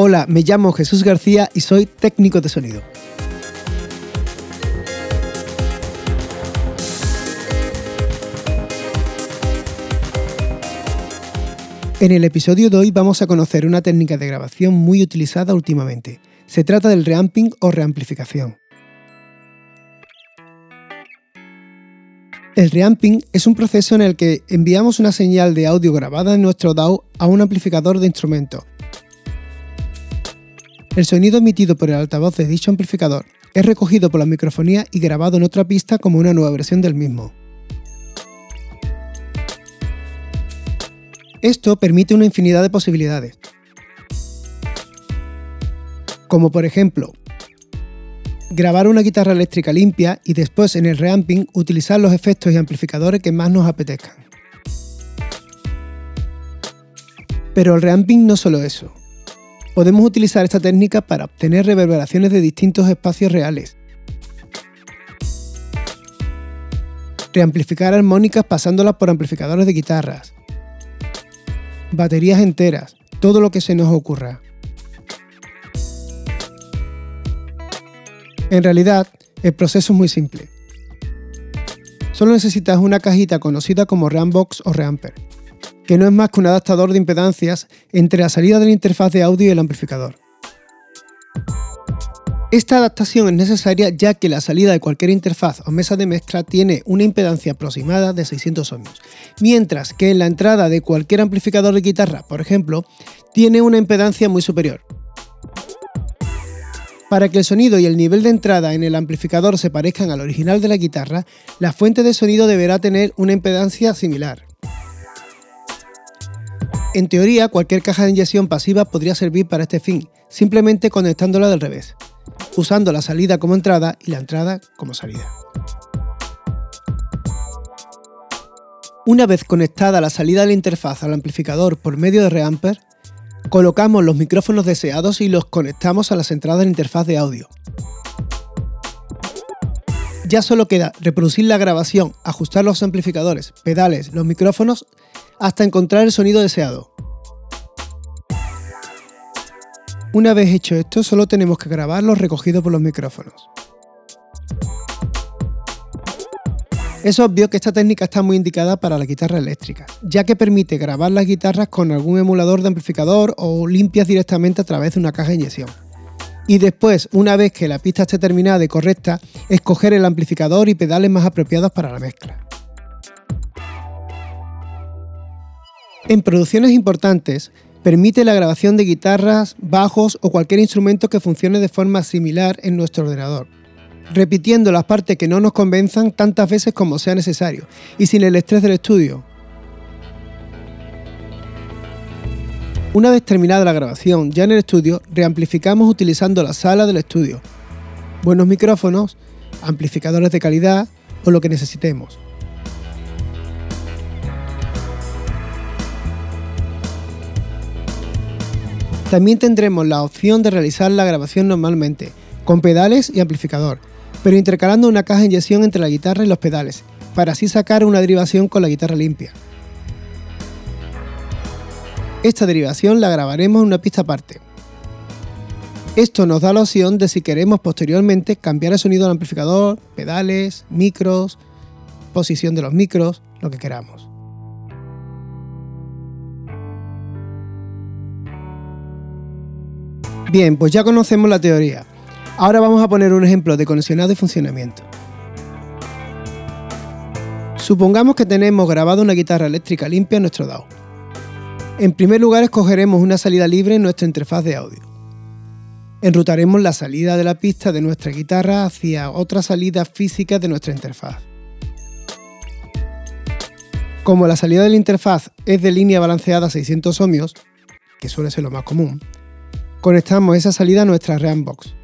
Hola, me llamo Jesús García y soy técnico de sonido. En el episodio de hoy vamos a conocer una técnica de grabación muy utilizada últimamente. Se trata del reamping o reamplificación. El reamping es un proceso en el que enviamos una señal de audio grabada en nuestro DAW a un amplificador de instrumentos. El sonido emitido por el altavoz de dicho amplificador es recogido por la microfonía y grabado en otra pista como una nueva versión del mismo. Esto permite una infinidad de posibilidades, como por ejemplo, grabar una guitarra eléctrica limpia y después en el reamping utilizar los efectos y amplificadores que más nos apetezcan. Pero el reamping no solo eso. Podemos utilizar esta técnica para obtener reverberaciones de distintos espacios reales. Reamplificar armónicas pasándolas por amplificadores de guitarras, baterías enteras, todo lo que se nos ocurra. En realidad, el proceso es muy simple. Solo necesitas una cajita conocida como Reambox o Reamper, que no es más que un adaptador de impedancias entre la salida de la interfaz de audio y el amplificador. Esta adaptación es necesaria ya que la salida de cualquier interfaz o mesa de mezcla tiene una impedancia aproximada de 600 ohmios, mientras que en la entrada de cualquier amplificador de guitarra, por ejemplo, tiene una impedancia muy superior. Para que el sonido y el nivel de entrada en el amplificador se parezcan al original de la guitarra, la fuente de sonido deberá tener una impedancia similar. En teoría, cualquier caja de inyección pasiva podría servir para este fin, simplemente conectándola del revés usando la salida como entrada y la entrada como salida. Una vez conectada la salida de la interfaz al amplificador por medio de Reamper, colocamos los micrófonos deseados y los conectamos a las entradas de la interfaz de audio. Ya solo queda reproducir la grabación, ajustar los amplificadores, pedales, los micrófonos, hasta encontrar el sonido deseado. Una vez hecho esto, solo tenemos que grabar los recogidos por los micrófonos. Es obvio que esta técnica está muy indicada para la guitarra eléctrica, ya que permite grabar las guitarras con algún emulador de amplificador o limpias directamente a través de una caja de inyección. Y después, una vez que la pista esté terminada y correcta, escoger el amplificador y pedales más apropiados para la mezcla. En producciones importantes, Permite la grabación de guitarras, bajos o cualquier instrumento que funcione de forma similar en nuestro ordenador, repitiendo las partes que no nos convenzan tantas veces como sea necesario y sin el estrés del estudio. Una vez terminada la grabación ya en el estudio, reamplificamos utilizando la sala del estudio, buenos micrófonos, amplificadores de calidad o lo que necesitemos. También tendremos la opción de realizar la grabación normalmente, con pedales y amplificador, pero intercalando una caja de inyección entre la guitarra y los pedales, para así sacar una derivación con la guitarra limpia. Esta derivación la grabaremos en una pista aparte. Esto nos da la opción de si queremos posteriormente cambiar el sonido del amplificador, pedales, micros, posición de los micros, lo que queramos. Bien, pues ya conocemos la teoría. Ahora vamos a poner un ejemplo de conexionado y funcionamiento. Supongamos que tenemos grabado una guitarra eléctrica limpia en nuestro DAW. En primer lugar escogeremos una salida libre en nuestra interfaz de audio. Enrutaremos la salida de la pista de nuestra guitarra hacia otra salida física de nuestra interfaz. Como la salida de la interfaz es de línea balanceada a 600 ohmios, que suele ser lo más común, conectamos esa salida a nuestra Reambox.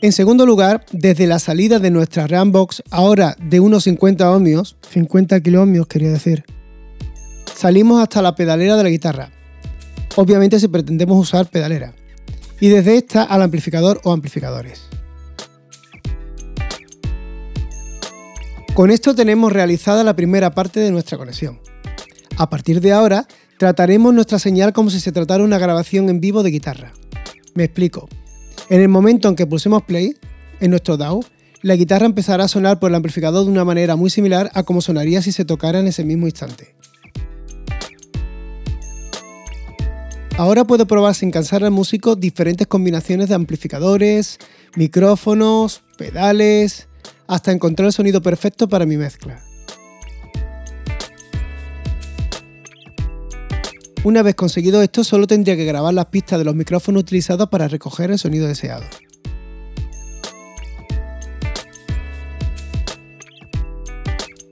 En segundo lugar, desde la salida de nuestra Reambox, ahora de unos 50 ohmios, 50 kiloohmios quería decir, salimos hasta la pedalera de la guitarra. Obviamente si pretendemos usar pedalera. Y desde esta al amplificador o amplificadores. Con esto tenemos realizada la primera parte de nuestra conexión. A partir de ahora Trataremos nuestra señal como si se tratara una grabación en vivo de guitarra. Me explico. En el momento en que pulsemos play, en nuestro DAW, la guitarra empezará a sonar por el amplificador de una manera muy similar a como sonaría si se tocara en ese mismo instante. Ahora puedo probar sin cansar al músico diferentes combinaciones de amplificadores, micrófonos, pedales, hasta encontrar el sonido perfecto para mi mezcla. Una vez conseguido esto, solo tendría que grabar las pistas de los micrófonos utilizados para recoger el sonido deseado.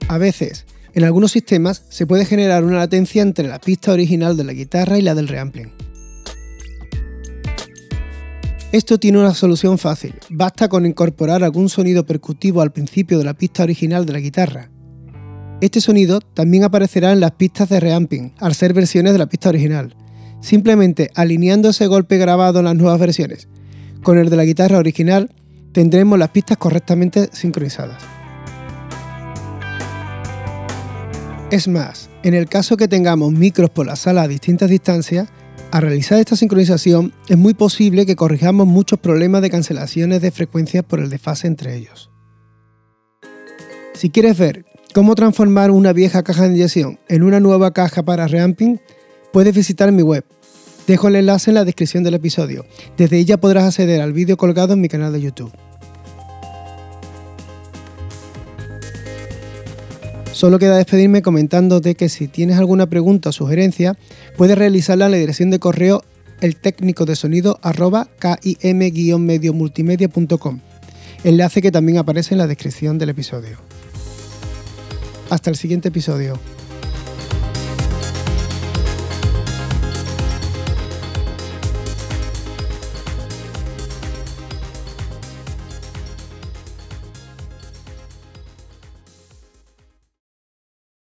A veces, en algunos sistemas se puede generar una latencia entre la pista original de la guitarra y la del reampling. Esto tiene una solución fácil, basta con incorporar algún sonido percutivo al principio de la pista original de la guitarra. Este sonido también aparecerá en las pistas de reamping, al ser versiones de la pista original, simplemente alineando ese golpe grabado en las nuevas versiones. Con el de la guitarra original tendremos las pistas correctamente sincronizadas. Es más, en el caso que tengamos micros por la sala a distintas distancias, al realizar esta sincronización es muy posible que corrijamos muchos problemas de cancelaciones de frecuencias por el desfase entre ellos. Si quieres ver cómo transformar una vieja caja de inyección en una nueva caja para reamping, puedes visitar mi web. Dejo el enlace en la descripción del episodio. Desde ella podrás acceder al vídeo colgado en mi canal de YouTube. Solo queda despedirme comentándote que si tienes alguna pregunta o sugerencia, puedes realizarla en la dirección de correo el de enlace que también aparece en la descripción del episodio. Hasta el siguiente episodio.